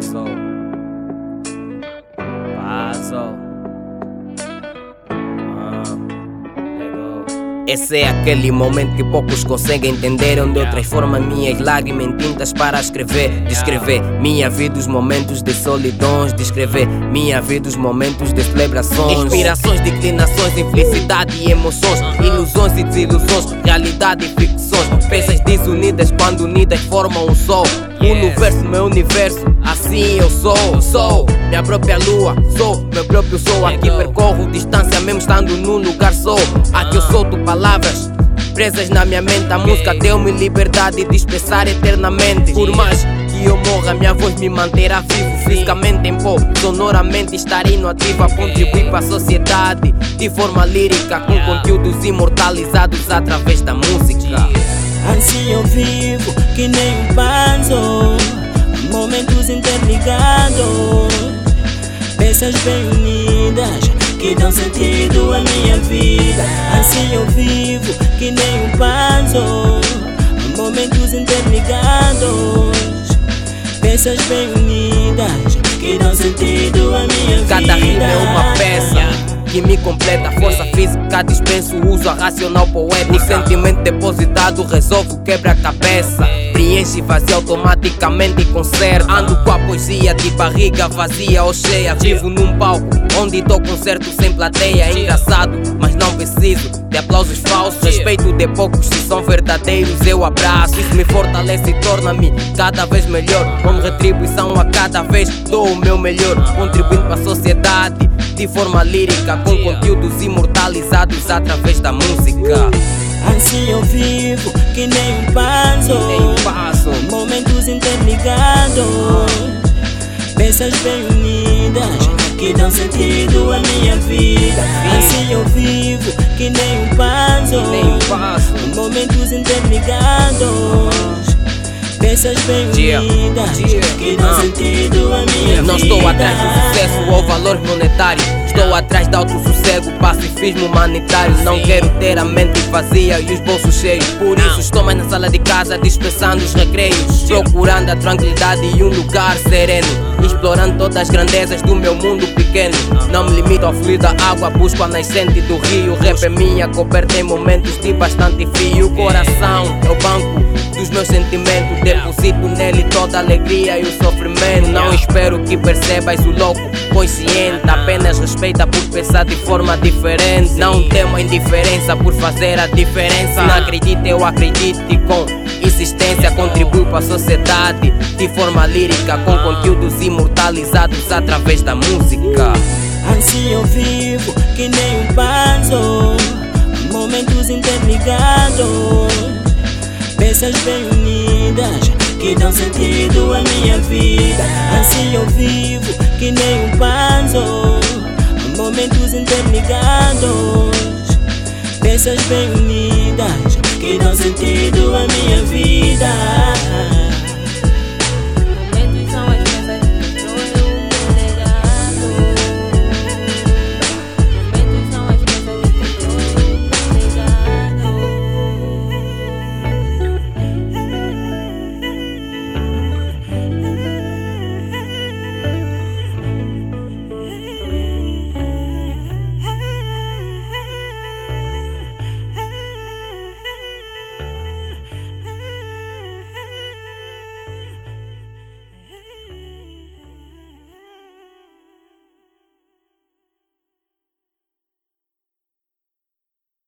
Paso. Paso. Esse é aquele momento que poucos conseguem entender Onde eu transformo minhas lágrimas em tintas para escrever. Descrever minha vida, os momentos de solidões. Descrever minha vida, os momentos de celebrações. Inspirações, declinações, infelicidade e emoções. Ilusões e desilusões, realidade e ficções. Peças desunidas quando unidas formam um sol. Universo, meu universo, assim eu sou. Sou minha própria lua, sou meu próprio sol Aqui percorro distância mesmo estando no lugar sou Aqui eu solto palavras presas na minha mente. A música deu-me liberdade de expressar eternamente. Por mais que eu morra, minha voz me manterá vivo. Fisicamente em pó, sonoramente estarei no ativo. A contribuir para a sociedade de forma lírica Com conteúdos imortalizados através da música. Assim eu vivo que nem um panzo. Momentos interligados Peças bem unidas que dão sentido à minha vida. Assim eu vivo que nem um panzo Momentos interligados. Peças bem unidas que dão sentido à minha vida. Cada rima é uma peça que me completa. Força física dispenso uso a racional poético. O sentimento depositado resolve o quebra-cabeça. Preenche vazio automaticamente e conserta. Ando com a poesia de barriga vazia ou cheia. Vivo num palco onde dou concerto sem plateia. Engraçado, mas preciso de aplausos falsos. Respeito de poucos, se são verdadeiros, eu abraço. Isso me fortalece e torna-me cada vez melhor. Como retribuição a cada vez dou o meu melhor. Contribuindo para a sociedade de forma lírica, com conteúdos imortalizados através da música. Assim eu vivo que nem um panzo Nem um passo, Momentos interligados Peças bem unidas Que dão sentido à minha vida. Assim eu vivo que nem um passo. Momentos interligados Peças bem unidas yeah, Que dão ah. sentido à minha Não vida estou atrás ou valor monetário. Estou atrás de autossossego, pacifismo humanitário. Não quero ter a mente vazia e os bolsos cheios. Por isso estou mais na sala de casa, dispensando os recreios. Procurando a tranquilidade e um lugar sereno. Explorando todas as grandezas do meu mundo pequeno. Não me limito ao fluir da água, busco a nascente do rio. Rap é minha, coberta em momentos de bastante frio. Coração toda a alegria e o sofrimento. Não espero que percebas o louco consciente. Apenas respeita por pensar de forma diferente. Não temo a indiferença por fazer a diferença. Não acredito, eu acredito e com insistência contribuo para a sociedade de forma lírica. Com conteúdos imortalizados através da música. Assim eu vivo que nem um panzo Momentos interligados Peças bem unidas que dão sentido à minha vida. Assim eu vivo que nem um panzo Momentos interligados. Peças bem unidas que dão sentido à minha vida